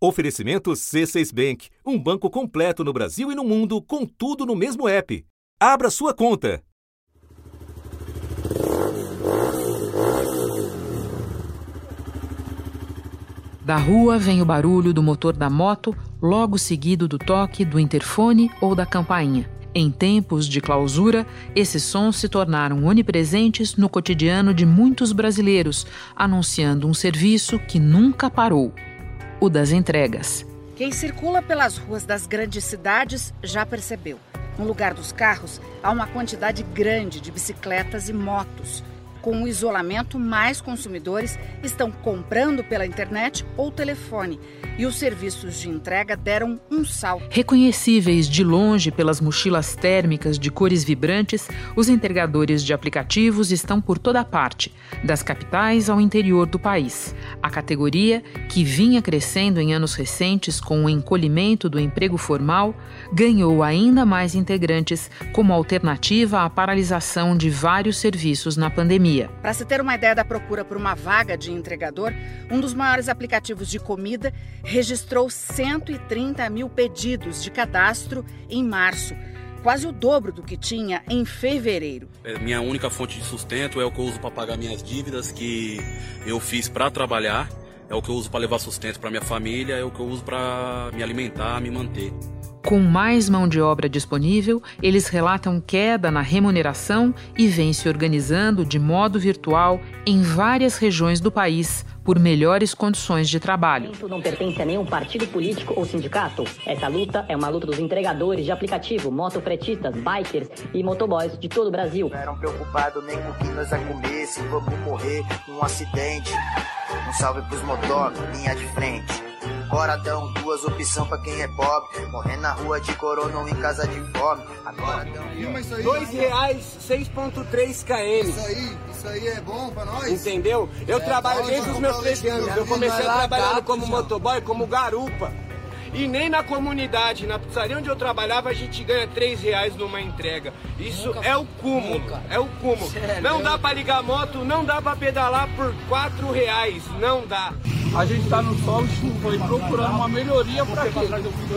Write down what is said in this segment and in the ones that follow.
Oferecimento C6 Bank, um banco completo no Brasil e no mundo, com tudo no mesmo app. Abra sua conta. Da rua vem o barulho do motor da moto, logo seguido do toque do interfone ou da campainha. Em tempos de clausura, esses sons se tornaram onipresentes no cotidiano de muitos brasileiros, anunciando um serviço que nunca parou o das entregas. Quem circula pelas ruas das grandes cidades já percebeu. No lugar dos carros, há uma quantidade grande de bicicletas e motos. Com o isolamento, mais consumidores estão comprando pela internet ou telefone e os serviços de entrega deram um salto. Reconhecíveis de longe pelas mochilas térmicas de cores vibrantes, os entregadores de aplicativos estão por toda parte, das capitais ao interior do país. A categoria, que vinha crescendo em anos recentes com o encolhimento do emprego formal, ganhou ainda mais integrantes como alternativa à paralisação de vários serviços na pandemia. Para se ter uma ideia da procura por uma vaga de entregador, um dos maiores aplicativos de comida registrou 130 mil pedidos de cadastro em março, quase o dobro do que tinha em fevereiro. É, minha única fonte de sustento é o que eu uso para pagar minhas dívidas que eu fiz para trabalhar, é o que eu uso para levar sustento para minha família, é o que eu uso para me alimentar, me manter. Com mais mão de obra disponível, eles relatam queda na remuneração e vêm se organizando de modo virtual em várias regiões do país por melhores condições de trabalho. Isso não pertence a nenhum partido político ou sindicato. Essa luta é uma luta dos entregadores de aplicativo, motofretistas, bikers e motoboys de todo o Brasil. Não eram preocupados nem com o que nós vamos comer, se vamos morrer num acidente. Um salve pros motor, linha de frente. Agora dão duas opções pra quem é pobre. Morrer na rua de corona ou em casa de fome. Agora dão. Dois reais, 6.3 km. Isso aí, isso aí é bom pra nós. Entendeu? Eu É, trabalho nós desde os meus comprar 13 leite anos. Eu comecei trabalhando como motoboy, como garupa. E nem na comunidade, na pizzaria onde eu trabalhava, a gente ganha 3 reais numa entrega. Isso é o cúmulo. É o cúmulo. Não dá pra ligar moto, não dá pra pedalar por 4 reais. Não dá. A gente está no sol chuva e procurando uma melhoria para quê?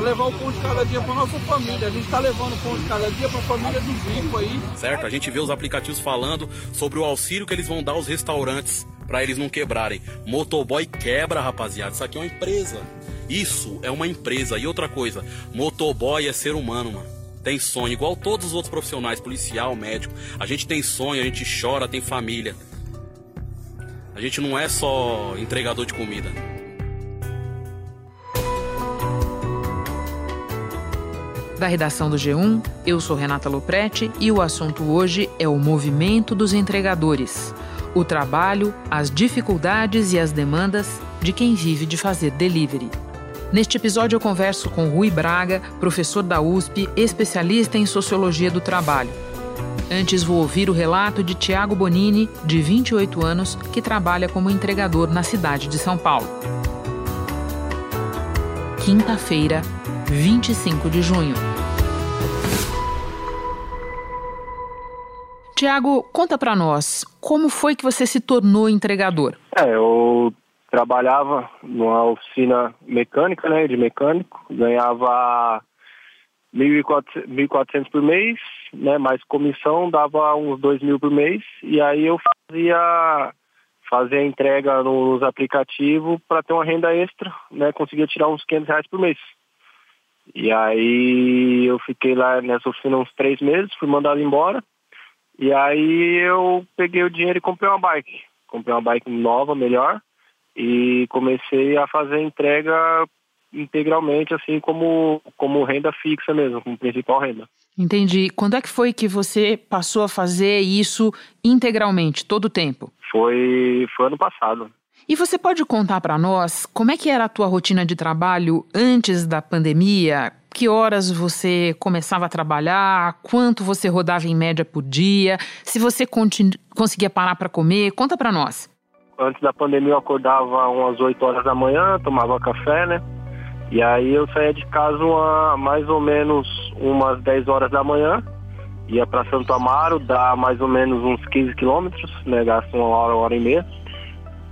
Levar o pão de cada dia para nossa família. A gente está levando o pão de cada dia para a família dos ricos aí. Certo? A gente vê os aplicativos falando sobre o auxílio que eles vão dar aos restaurantes para eles não quebrarem. Motoboy quebra, rapaziada. Isso aqui é uma empresa. Isso é uma empresa. E outra coisa, motoboy é ser humano, mano. Tem sonho, igual todos os outros profissionais, policial, médico. A gente tem sonho, a gente chora, tem família. A gente não é só entregador de comida. Da redação do G1, eu sou Renata Loprete e o assunto hoje é o movimento dos entregadores. O trabalho, as dificuldades e as demandas de quem vive de fazer delivery. Neste episódio eu converso com Rui Braga, professor da USP, especialista em sociologia do trabalho. Antes vou ouvir o relato de Tiago Bonini, de 28 anos, que trabalha como entregador na cidade de São Paulo. Quinta-feira, 25 de junho. Tiago, conta pra nós, como foi que você se tornou entregador? É, eu trabalhava numa oficina mecânica, né, de mecânico, ganhava 1.400 por mês, né, mais comissão dava uns 2 mil por mês, e aí eu fazia, fazia entrega nos aplicativos para ter uma renda extra, né, conseguia tirar uns 500 reais por mês. E aí eu fiquei lá nessa oficina uns três meses, fui mandado embora, e aí eu peguei o dinheiro e comprei uma bike. Comprei uma bike nova, melhor, e comecei a fazer entrega integralmente, assim como, como renda fixa mesmo, como principal renda. Entendi. Quando é que foi que você passou a fazer isso integralmente, todo o tempo? Foi, foi ano passado. E você pode contar para nós como é que era a tua rotina de trabalho antes da pandemia? Que horas você começava a trabalhar? Quanto você rodava em média por dia? Se você conseguia parar para comer? Conta para nós. Antes da pandemia eu acordava umas 8 horas da manhã, tomava café, né? E aí eu saía de casa uma, mais ou menos umas 10 horas da manhã, ia para Santo Amaro, dá mais ou menos uns 15 quilômetros, né? Gasta uma hora, uma hora e meia.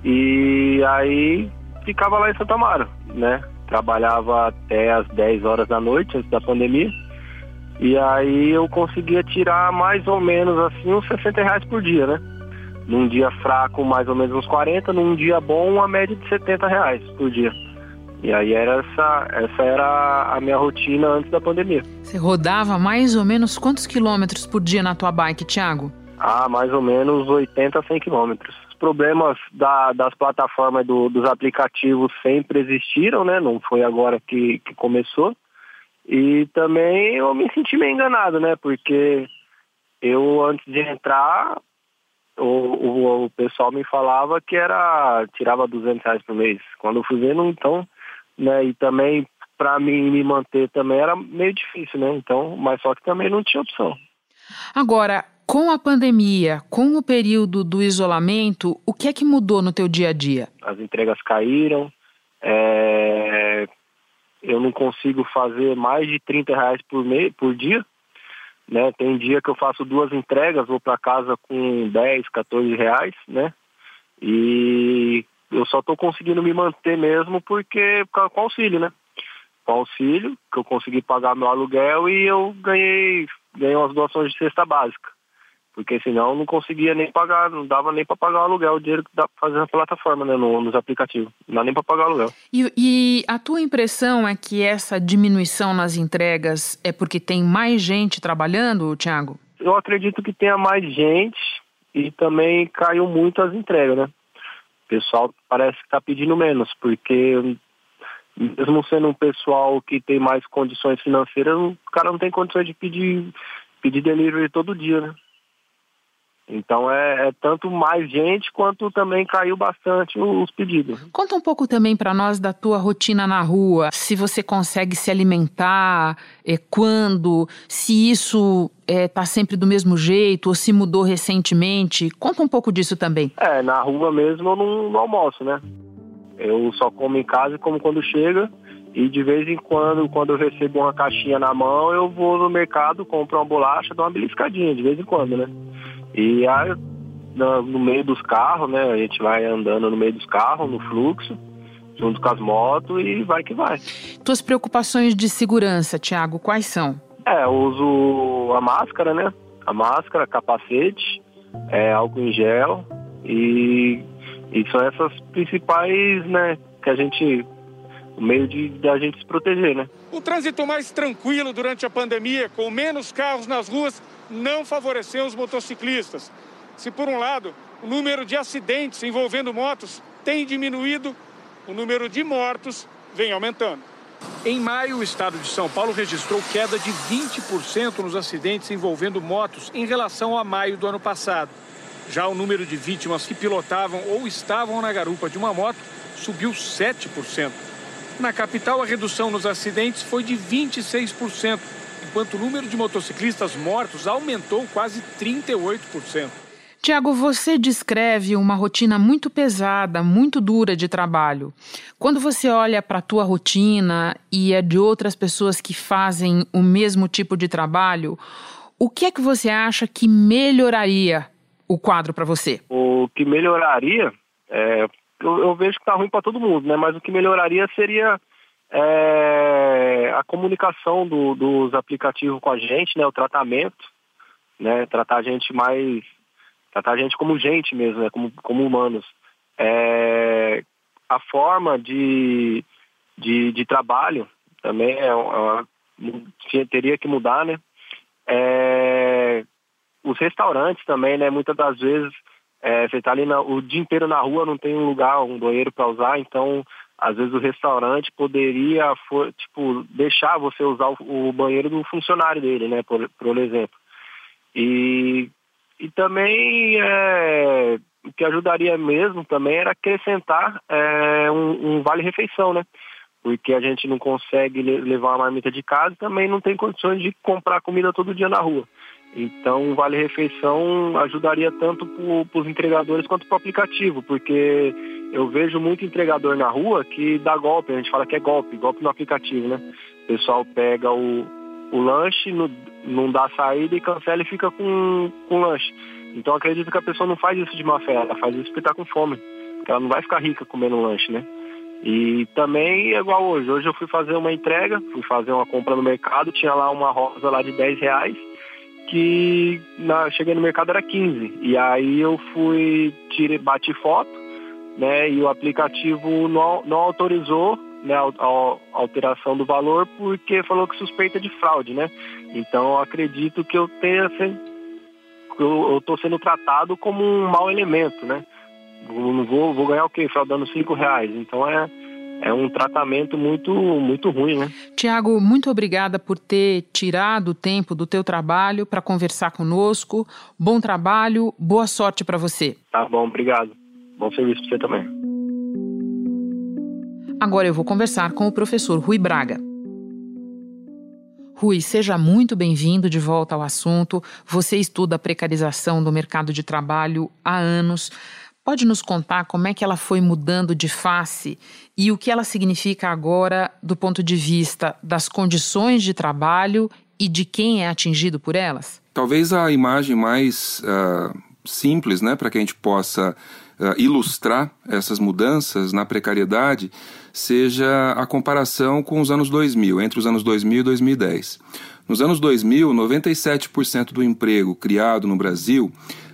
E aí ficava lá em Santo Amaro, né? trabalhava até as 10 horas da noite, antes da pandemia. E aí eu conseguia tirar mais ou menos assim uns 60 reais por dia, né? Num dia fraco, mais ou menos uns 40, num dia bom, uma média de 70 reais por dia. E aí era essa, essa era a minha rotina antes da pandemia. Você rodava mais ou menos quantos quilômetros por dia na tua bike, Thiago? Ah, mais ou menos 80 a 100 quilômetros. Os problemas da, das plataformas do, dos aplicativos sempre existiram, né? Não foi agora que, que começou. E também eu me senti meio enganado, né? Porque eu, antes de entrar, o, o, o, pessoal me falava que era tirava 200 reais por mês. Quando eu fui vendo, então, né? E também para mim me manter também era meio difícil, né? Então, mas só que também não tinha opção. Agora, com a pandemia, com o período do isolamento, o que é que mudou no teu dia a dia? As entregas caíram, é, eu não consigo fazer mais de 30 reais por, mês, por dia. Né? Tem dia que eu faço duas entregas, vou para casa com 10, 14 reais, né? E eu só estou conseguindo me manter mesmo porque com auxílio, né? Com auxílio, que eu consegui pagar meu aluguel e eu ganhei, ganhei umas doações de cesta básica porque senão não conseguia nem pagar, não dava nem para pagar o aluguel, o dinheiro que dá para fazer na plataforma, né, no, nos aplicativos. Não dá nem para pagar o aluguel. E, e, a tua impressão é que essa diminuição nas entregas é porque tem mais gente trabalhando, Thiago? Eu acredito que tenha mais gente e também caiu muito as entregas, né? Pessoal parece que está pedindo menos, porque mesmo sendo um pessoal que tem mais condições financeiras, o cara não tem condições de pedir, pedir delivery todo dia, né? Então é, é, tanto mais gente quanto também caiu bastante os pedidos. Conta um pouco também para nós da tua rotina na rua, se você consegue se alimentar, é, quando, se isso está é, sempre do mesmo jeito ou se mudou recentemente. Conta um pouco disso também. É, na rua mesmo eu não, não almoço, né? Eu só como em casa e como quando chega. E de vez em quando, quando eu recebo uma caixinha na mão, eu vou no mercado, compro uma bolacha, dou uma beliscadinha, de vez em quando, né? E aí, no, meio dos carros, né? A gente vai andando no meio dos carros, no fluxo, junto com as motos e vai que vai. Tuas preocupações de segurança, Tiago, quais são? É, eu uso a máscara, né? A máscara, capacete, é, álcool em gel e, e são essas principais, né, que a gente o meio de, de a gente se proteger, né? O trânsito mais tranquilo durante a pandemia, com menos carros nas ruas, não favoreceu os motociclistas. Se, por um lado, o número de acidentes envolvendo motos tem diminuído, o número de mortos vem aumentando. Em maio, o estado de São Paulo registrou queda de 20% nos acidentes envolvendo motos em relação a maio do ano passado. Já o número de vítimas que pilotavam ou estavam na garupa de uma moto subiu 7%. Na capital, a redução nos acidentes foi de 26%, enquanto o número de motociclistas mortos aumentou quase 38%. Tiago, você descreve uma rotina muito pesada, muito dura de trabalho. Quando você olha para a tua rotina e a de outras pessoas que fazem o mesmo tipo de trabalho, o que é que você acha que melhoraria o quadro para você? O que melhoraria, é, eu, eu, vejo que está ruim para todo mundo, né? Mas o que melhoraria seria é, a comunicação do, dos aplicativos com a gente, né, o tratamento, né, tratar a gente mais, tratar a gente como gente mesmo, né, como, como humanos. É, a forma de, de, de, trabalho também é, é, teria que mudar, né? É, os restaurantes também, né? Muitas das vezes é, você está ali na, o dia inteiro na rua, não tem um lugar, um banheiro para usar, então às vezes o restaurante poderia, for, tipo, deixar você usar o, o, banheiro do funcionário dele, né, por, por exemplo. E, e também é, o que ajudaria mesmo também era acrescentar é, um, um vale-refeição, né? Porque a gente não consegue levar uma marmita de casa e também não tem condições de comprar comida todo dia na rua. Então, o Vale Refeição ajudaria tanto para os entregadores quanto para o aplicativo, porque eu vejo muito entregador na rua que dá golpe, a gente fala que é golpe, golpe no aplicativo, né? O pessoal pega o, o lanche, no, não dá saída e cancela e fica com, com o lanche. Então, acredito que a pessoa não faz isso de má fé, ela faz isso porque está com fome, porque ela não vai ficar rica comendo lanche, né? E também é igual hoje. Hoje eu fui fazer uma entrega, fui fazer uma compra no mercado, tinha lá uma rosa lá de 10 reais, que na, cheguei no mercado era 15. E aí eu fui, tirei, bati foto, né? E o aplicativo não, não autorizou né, a, a, alteração do valor porque falou que suspeita de fraude, né? Então eu acredito que eu tenha eu estou sendo tratado como um mau elemento, né? não vou, vou ganhar o quê? Fraudando cinco reais. Então é, é um tratamento muito, muito ruim, né? Tiago, muito obrigada por ter tirado o tempo do teu trabalho para conversar conosco. Bom trabalho, boa sorte para você. Tá bom, obrigado. Bom serviço para você também. Agora eu vou conversar com o professor Rui Braga. Rui, seja muito bem-vindo de volta ao assunto. Você estuda a precarização do mercado de trabalho há anos. Pode nos contar como é que ela foi mudando de face e o que ela significa agora do ponto de vista das condições de trabalho e de quem é atingido por elas? Talvez a imagem mais uh, simples, né, para que a gente possa uh, ilustrar essas mudanças na precariedade seja a comparação com os anos 2000, entre os anos 2000 e 2010. Nos anos 2000, 97% do emprego criado no Brasil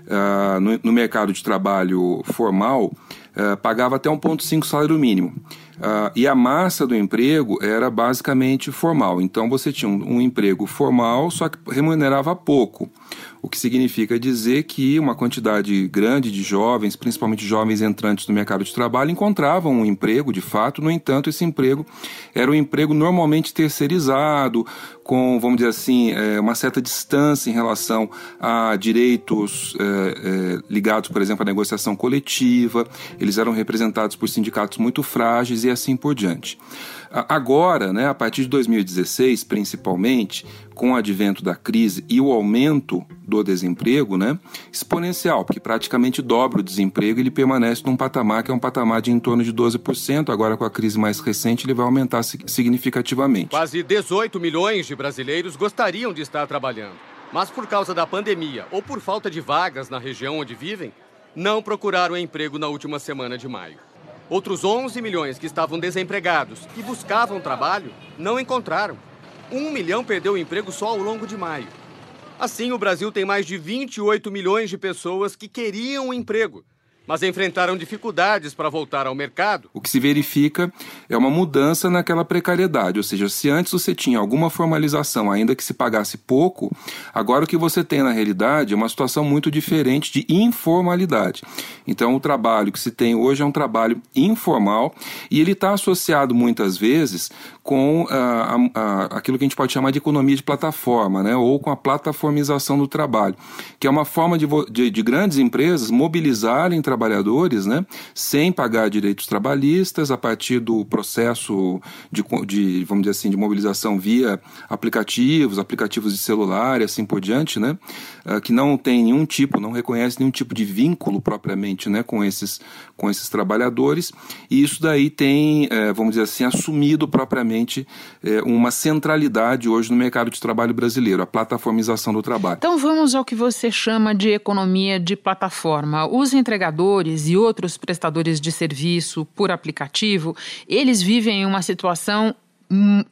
uh, no, no, mercado de trabalho formal uh, pagava até 1,5 salário mínimo. Uh, e a massa do emprego era basicamente formal. Então você tinha um, um emprego formal, só que remunerava pouco o que significa dizer que uma quantidade grande de jovens, principalmente jovens entrantes no mercado de trabalho, encontravam um emprego de fato, no entanto, esse emprego era um emprego normalmente terceirizado, com, vamos dizer assim, é, uma certa distância em relação a direitos é, é, ligados, por exemplo, à negociação coletiva, eles eram representados por sindicatos muito frágeis e assim por diante. Agora, né, a partir de 2016, principalmente, com o advento da crise e o aumento do desemprego, né, exponencial, porque praticamente dobra o desemprego ele permanece num patamar que é um patamar de em torno de 12%. Agora, com a crise mais recente, ele vai aumentar significativamente. Quase 18 milhões de brasileiros gostariam de estar trabalhando, mas por causa da pandemia ou por falta de vagas na região onde vivem, não procuraram emprego na última semana de maio. Outros 11 milhões que estavam desempregados e buscavam trabalho não encontraram. Um milhão perdeu o emprego só ao longo de maio. Assim, o Brasil tem mais de 28 milhões de pessoas que queriam um emprego, mas enfrentaram dificuldades para voltar ao mercado. O que se verifica é uma mudança naquela precariedade, ou seja, se antes você tinha alguma formalização, ainda que se pagasse pouco, agora o que você tem na realidade é uma situação muito diferente de informalidade. Então, o trabalho que se tem hoje é um trabalho informal e ele está associado muitas vezes com ah, a, a, aquilo que a gente pode chamar de economia de plataforma, né? ou com a plataformização do trabalho, que é uma forma de, de, de grandes empresas mobilizarem trabalhadores né? sem pagar direitos trabalhistas a partir do processo de, de, vamos dizer assim, de mobilização via aplicativos, aplicativos de celular e assim por diante, né? Uh, que não tem nenhum tipo, não reconhece nenhum tipo de vínculo propriamente né? com, esses, com esses trabalhadores, e isso daí tem, uh, vamos dizer assim, assumido propriamente é, uma centralidade hoje no mercado de trabalho brasileiro, a plataformização do trabalho. Então vamos ao que você chama de economia de plataforma. Os entregadores e outros prestadores de serviço por aplicativo, eles vivem em uma situação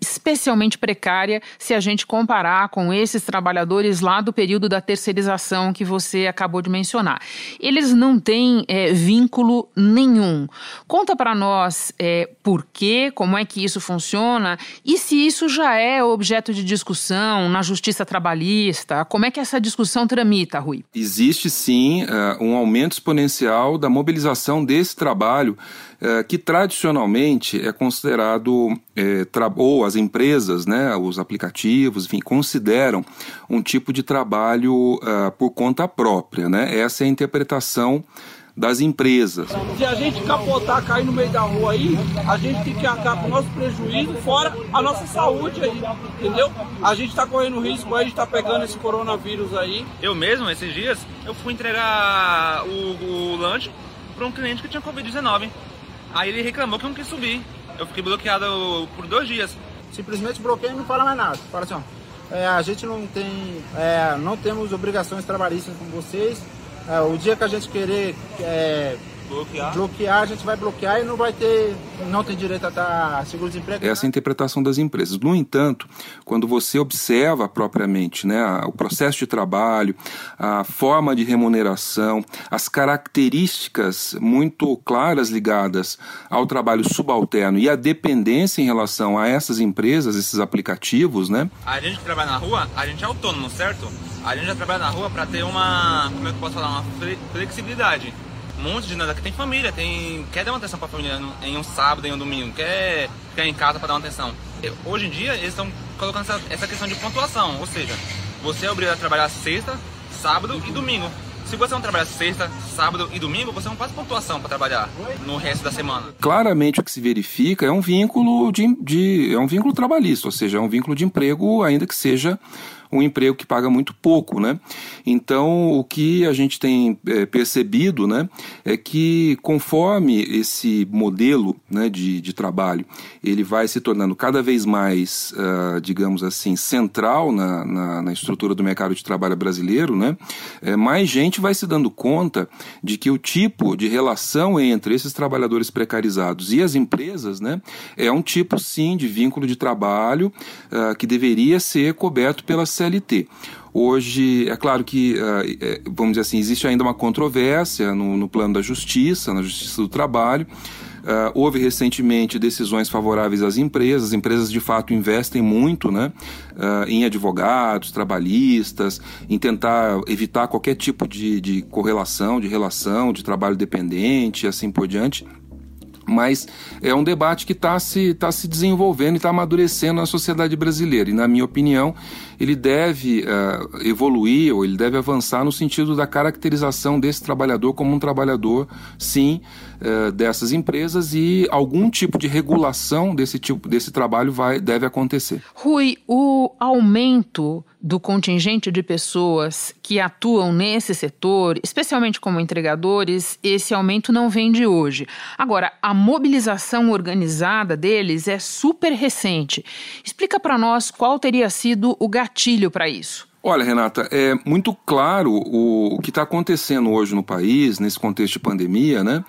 especialmente precária se a gente comparar com esses trabalhadores lá do período da terceirização que você acabou de mencionar. Eles não têm é, vínculo nenhum. Conta para nós é, por quê, como é que isso funciona e se isso já é objeto de discussão na justiça trabalhista. Como é que essa discussão tramita, Rui? Existe sim uh, um aumento exponencial da mobilização desse trabalho é, que tradicionalmente é considerado, é, ou as empresas, né, os aplicativos, enfim, consideram um tipo de trabalho uh, por conta própria. Né? Essa é a interpretação das empresas. Se a gente capotar, cair no meio da rua aí, a gente tem que arcar com o nosso prejuízo, fora a nossa saúde aí, entendeu? A gente está correndo risco aí de estar tá pegando esse coronavírus aí. Eu mesmo, esses dias, eu fui entregar o, o lanche para um cliente que tinha Covid-19. Aí ele reclamou que não quis subir. Eu fiquei bloqueado por dois dias. Simplesmente bloqueia e não fala mais nada. Fala assim, ó, é, a gente não tem, é, não temos obrigações trabalhistas com vocês. É, o dia que a gente querer é, bloquear. bloquear, a gente vai bloquear e não vai ter, não tem direito a dar seguro-desemprego. Essa é a interpretação das empresas. No entanto, quando você observa propriamente né, o processo de trabalho, a forma de remuneração, as características muito claras ligadas ao trabalho subalterno e a dependência em relação a essas empresas, esses aplicativos, né? A gente que trabalha na rua, a gente é autônomo, certo? A gente já trabalha na rua para ter uma, como é que eu posso falar, uma flexibilidade. Um monte de nada que tem família, tem quer dar uma atenção para a família em um sábado, em um domingo, quer ficar em casa para dar uma atenção. Hoje em dia eles estão colocando essa, essa questão de pontuação, ou seja, você é obrigado a trabalhar sexta, sábado e domingo. Se você não trabalhar sexta, sábado e domingo, você não faz pontuação para trabalhar no resto da semana. Claramente o que se verifica é um vínculo de, de, é um vínculo trabalhista, ou seja, é um vínculo de emprego, ainda que seja um emprego que paga muito pouco, né? Então, o que a gente tem é, percebido, né, é que conforme esse modelo, né, de, de trabalho, ele vai se tornando cada vez mais, uh, digamos assim, central na, na, na, estrutura do mercado de trabalho brasileiro, né, é, mais gente vai se dando conta de que o tipo de relação entre esses trabalhadores precarizados e as empresas, né, é um tipo, sim, de vínculo de trabalho uh, que deveria ser coberto pela CLT. Hoje, é claro que, uh, vamos dizer assim, existe ainda uma controvérsia no, no plano da justiça, na justiça do trabalho. Uh, houve recentemente decisões favoráveis às empresas, as empresas de fato investem muito né, uh, em advogados, trabalhistas, em tentar evitar qualquer tipo de, de correlação, de relação, de trabalho dependente e assim por diante mas é um debate que está se, tá se desenvolvendo e está amadurecendo na sociedade brasileira. E, na minha opinião, ele deve uh, evoluir ou ele deve avançar no sentido da caracterização desse trabalhador como um trabalhador, sim, uh, dessas empresas e algum tipo de regulação desse tipo desse trabalho vai, deve acontecer. Rui, o aumento do contingente de pessoas que atuam nesse setor, especialmente como entregadores, esse aumento não vem de hoje. Agora, a mobilização organizada deles é super recente. Explica para nós qual teria sido o gatilho para isso. Olha, Renata, é muito claro o, o que está acontecendo hoje no país, nesse contexto de pandemia, né?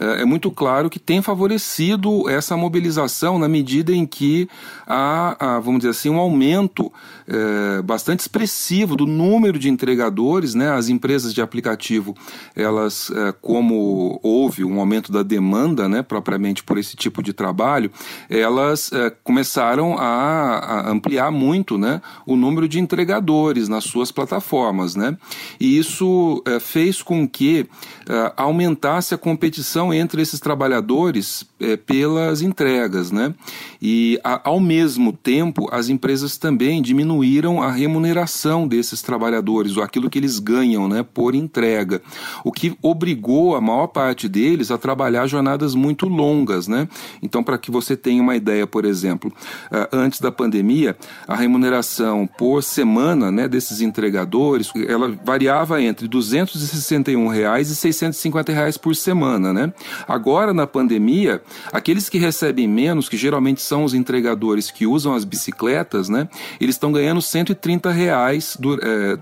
É, é muito claro que tem favorecido essa mobilização na medida em que há, há vamos dizer assim, um aumento é, bastante expressivo do número de entregadores, né? As empresas de aplicativo, elas, é, como houve um aumento da demanda, né, propriamente por esse tipo de trabalho, elas é, começaram a, a, ampliar muito, né, o número de entregadores nas suas plataformas, né? E isso é, fez com que é, aumentasse a competição entre esses trabalhadores é, pelas entregas, né? E a, ao mesmo tempo as empresas também diminuíram a remuneração desses trabalhadores, ou aquilo que eles ganham, né, por entrega, o que obrigou a maior parte deles a trabalhar jornadas muito longas, né? Então, para que você tenha uma ideia, por exemplo, antes da pandemia, a remuneração por semana, né, desses entregadores, ela variava entre 261 reais e 650 reais por semana, né? Agora, na pandemia, aqueles que recebem menos, que geralmente são os entregadores que usam as bicicletas, né? Eles estão ganhando 130 reais do, é, é,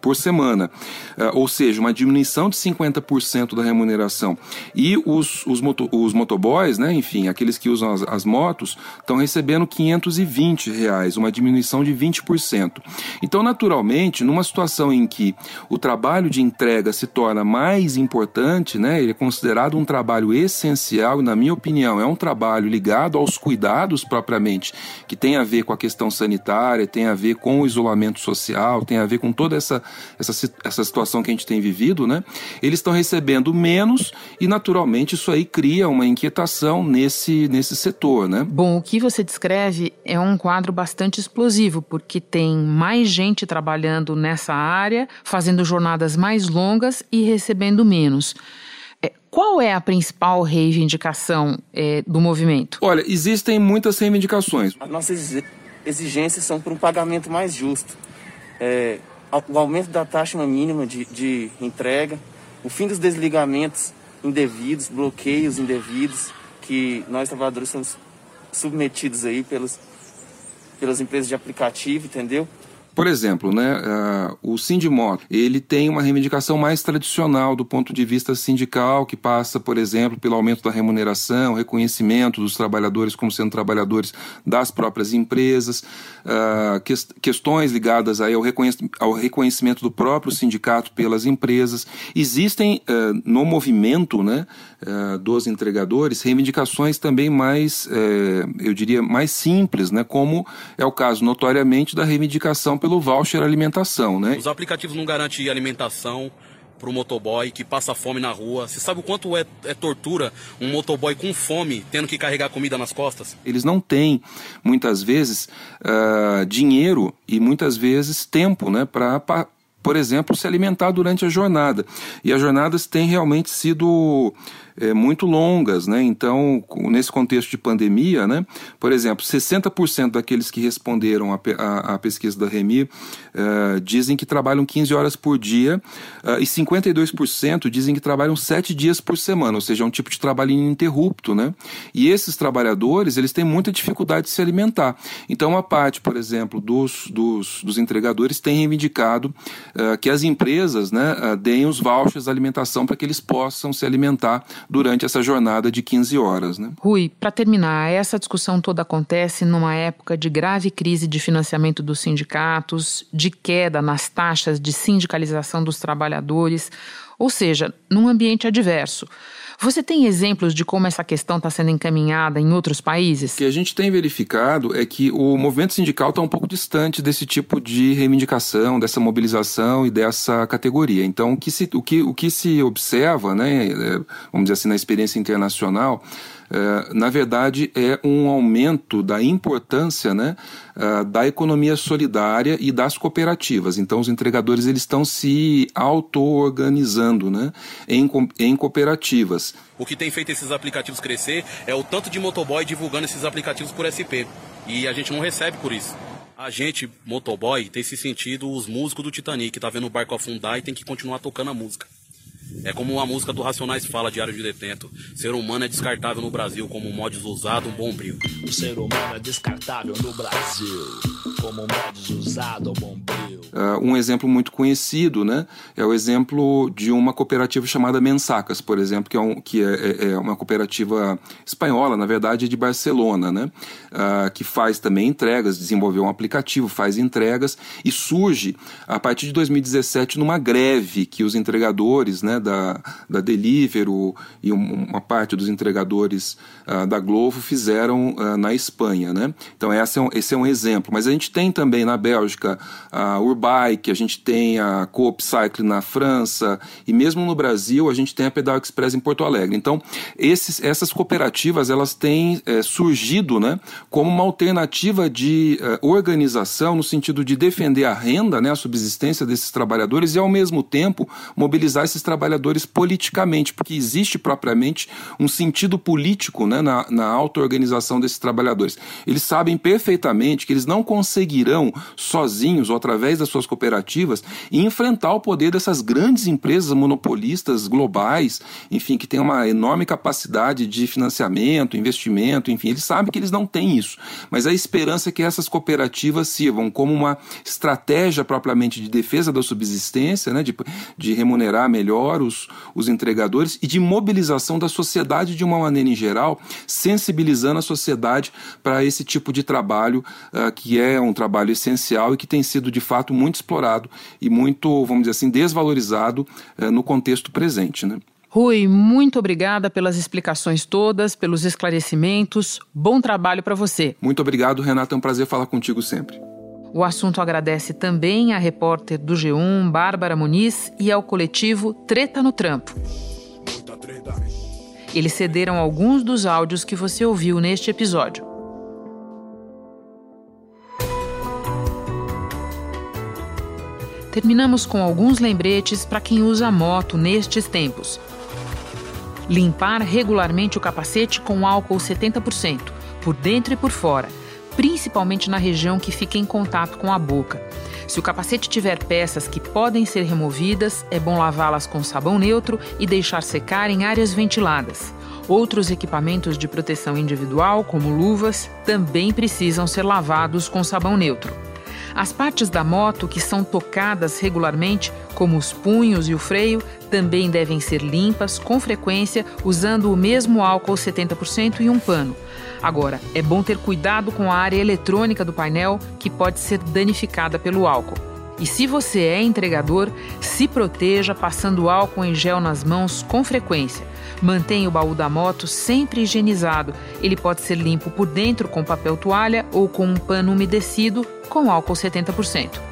por semana, é, ou seja, uma diminuição de 50% da remuneração. E os, os, moto, os motoboys, né, enfim, aqueles que usam as, as motos, estão recebendo 520 reais, uma diminuição de 20%. Então, naturalmente, numa situação em que o trabalho de entrega se torna mais importante, né, ele é considerado um trabalho essencial e, na minha opinião, é um trabalho ligado aos cuidados propriamente, que tem a ver com a questão sanitária, tem a ver com o isolamento social, tem a ver com toda toda essa, essa, essa situação que a gente tem vivido, né? Eles estão recebendo menos e, naturalmente, isso aí cria uma inquietação nesse, nesse setor, né? Bom, o que você descreve é um quadro bastante explosivo, porque tem mais gente trabalhando nessa área, fazendo jornadas mais longas e recebendo menos. É, qual é a principal reivindicação é, do movimento? Olha, existem muitas reivindicações. As nossas exigências são para um pagamento mais justo. É, o aumento da taxa mínima de, de entrega, o fim dos desligamentos indevidos, bloqueios indevidos que nós trabalhadores somos submetidos aí pelos, pelas empresas de aplicativo, entendeu? Por exemplo, né, uh, o Sindimoto, ele tem uma reivindicação mais tradicional do ponto de vista sindical, que passa, por exemplo, pelo aumento da remuneração, reconhecimento dos trabalhadores como sendo trabalhadores das próprias empresas, uh, que, questões ligadas aí ao, reconhecimento, ao reconhecimento do próprio sindicato pelas empresas. Existem uh, no movimento né, dos entregadores reivindicações também mais, eu diria, mais simples, né, como é o caso notoriamente da reivindicação pelo voucher alimentação, né? Os aplicativos não garantem alimentação para o motoboy que passa fome na rua. Você sabe o quanto é, é, tortura um motoboy com fome tendo que carregar comida nas costas? Eles não têm, muitas vezes, uh, dinheiro e muitas vezes tempo né, para por exemplo, se alimentar durante a jornada. E as jornadas têm realmente sido é, muito longas, né? Então, nesse contexto de pandemia, né? Por exemplo, 60% daqueles que responderam à pesquisa da Remi uh, dizem que trabalham 15 horas por dia uh, e 52% dizem que trabalham 7 dias por semana, ou seja, é um tipo de trabalho ininterrupto, né? E esses trabalhadores, eles têm muita dificuldade de se alimentar. Então, a parte, por exemplo, dos, dos, dos entregadores tem reivindicado uh, que as empresas, né, deem os vouchers de alimentação para que eles possam se alimentar durante essa jornada de 15 horas. Né? Rui, para terminar, essa discussão toda acontece numa época de grave crise de financiamento dos sindicatos, de queda nas taxas de sindicalização dos trabalhadores, ou seja, num ambiente adverso. Você tem exemplos de como essa questão está sendo encaminhada em outros países? O que a gente tem verificado é que o movimento sindical está um pouco distante desse tipo de reivindicação, dessa mobilização e dessa categoria. Então, o que se, o que, o que se observa, né, é, vamos dizer assim, na experiência internacional, na verdade, é um aumento da importância né, uh, da economia solidária e das cooperativas. Então, os entregadores eles estão se auto-organizando né, em, em cooperativas. O que tem feito esses aplicativos crescer é o tanto de motoboy divulgando esses aplicativos por SP. E a gente não recebe por isso. A gente, motoboy, tem se sentido os músicos do Titanic, tá vendo o barco afundar e tem que continuar tocando a música. É como a música do Racionais fala, Diário de Detento. Ser humano é descartável no Brasil, como um mods usado, um bombril. O ser humano é descartável no Brasil, como um mods usado, um bombril. Uh, um exemplo muito conhecido, né? É o exemplo de uma cooperativa chamada Mensacas, por exemplo, que é, um, que é, é, é uma cooperativa espanhola, na verdade, de Barcelona, né? Uh, que faz também entregas, desenvolveu um aplicativo, faz entregas e surge a partir de 2017 numa greve que os entregadores, né? Da, da Deliveroo e uma parte dos entregadores uh, da Glovo fizeram uh, na Espanha. Né? Então esse é, um, esse é um exemplo. Mas a gente tem também na Bélgica a Urbike, a gente tem a Coop Cycle na França e mesmo no Brasil a gente tem a Pedal Express em Porto Alegre. Então esses, essas cooperativas elas têm é, surgido né, como uma alternativa de uh, organização no sentido de defender a renda, né, a subsistência desses trabalhadores e ao mesmo tempo mobilizar esses trabalhadores trabalhadores politicamente, porque existe propriamente um sentido político né, na, na auto-organização desses trabalhadores. Eles sabem perfeitamente que eles não conseguirão, sozinhos ou através das suas cooperativas, enfrentar o poder dessas grandes empresas monopolistas globais, enfim, que têm uma enorme capacidade de financiamento, investimento, enfim, eles sabem que eles não têm isso. Mas a esperança é que essas cooperativas sirvam como uma estratégia propriamente de defesa da subsistência, né, de, de remunerar melhor os, os entregadores e de mobilização da sociedade de uma maneira em geral, sensibilizando a sociedade para esse tipo de trabalho uh, que é um trabalho essencial e que tem sido de fato muito explorado e muito, vamos dizer assim, desvalorizado uh, no contexto presente. Né? Rui, muito obrigada pelas explicações todas, pelos esclarecimentos. Bom trabalho para você. Muito obrigado, Renata. É um prazer falar contigo sempre. O assunto agradece também à repórter do G1, Bárbara Muniz, e ao coletivo Treta no Trampo. Eles cederam alguns dos áudios que você ouviu neste episódio. Terminamos com alguns lembretes para quem usa moto nestes tempos. Limpar regularmente o capacete com álcool 70%, por dentro e por fora principalmente na região que fica em contato com a boca. Se o capacete tiver peças que podem ser removidas, é bom lavá-las com sabão neutro e deixar secar em áreas ventiladas. Outros equipamentos de proteção individual, como luvas, também precisam ser lavados com sabão neutro. As partes da moto que são tocadas regularmente, como os punhos e o freio, também devem ser limpas com frequência usando o mesmo álcool 70% e um pano. Agora, é bom ter cuidado com a área eletrônica do painel que pode ser danificada pelo álcool. E se você é entregador, se proteja passando álcool em gel nas mãos com frequência. Mantenha o baú da moto sempre higienizado. Ele pode ser limpo por dentro com papel toalha ou com um pano umedecido com álcool 70%.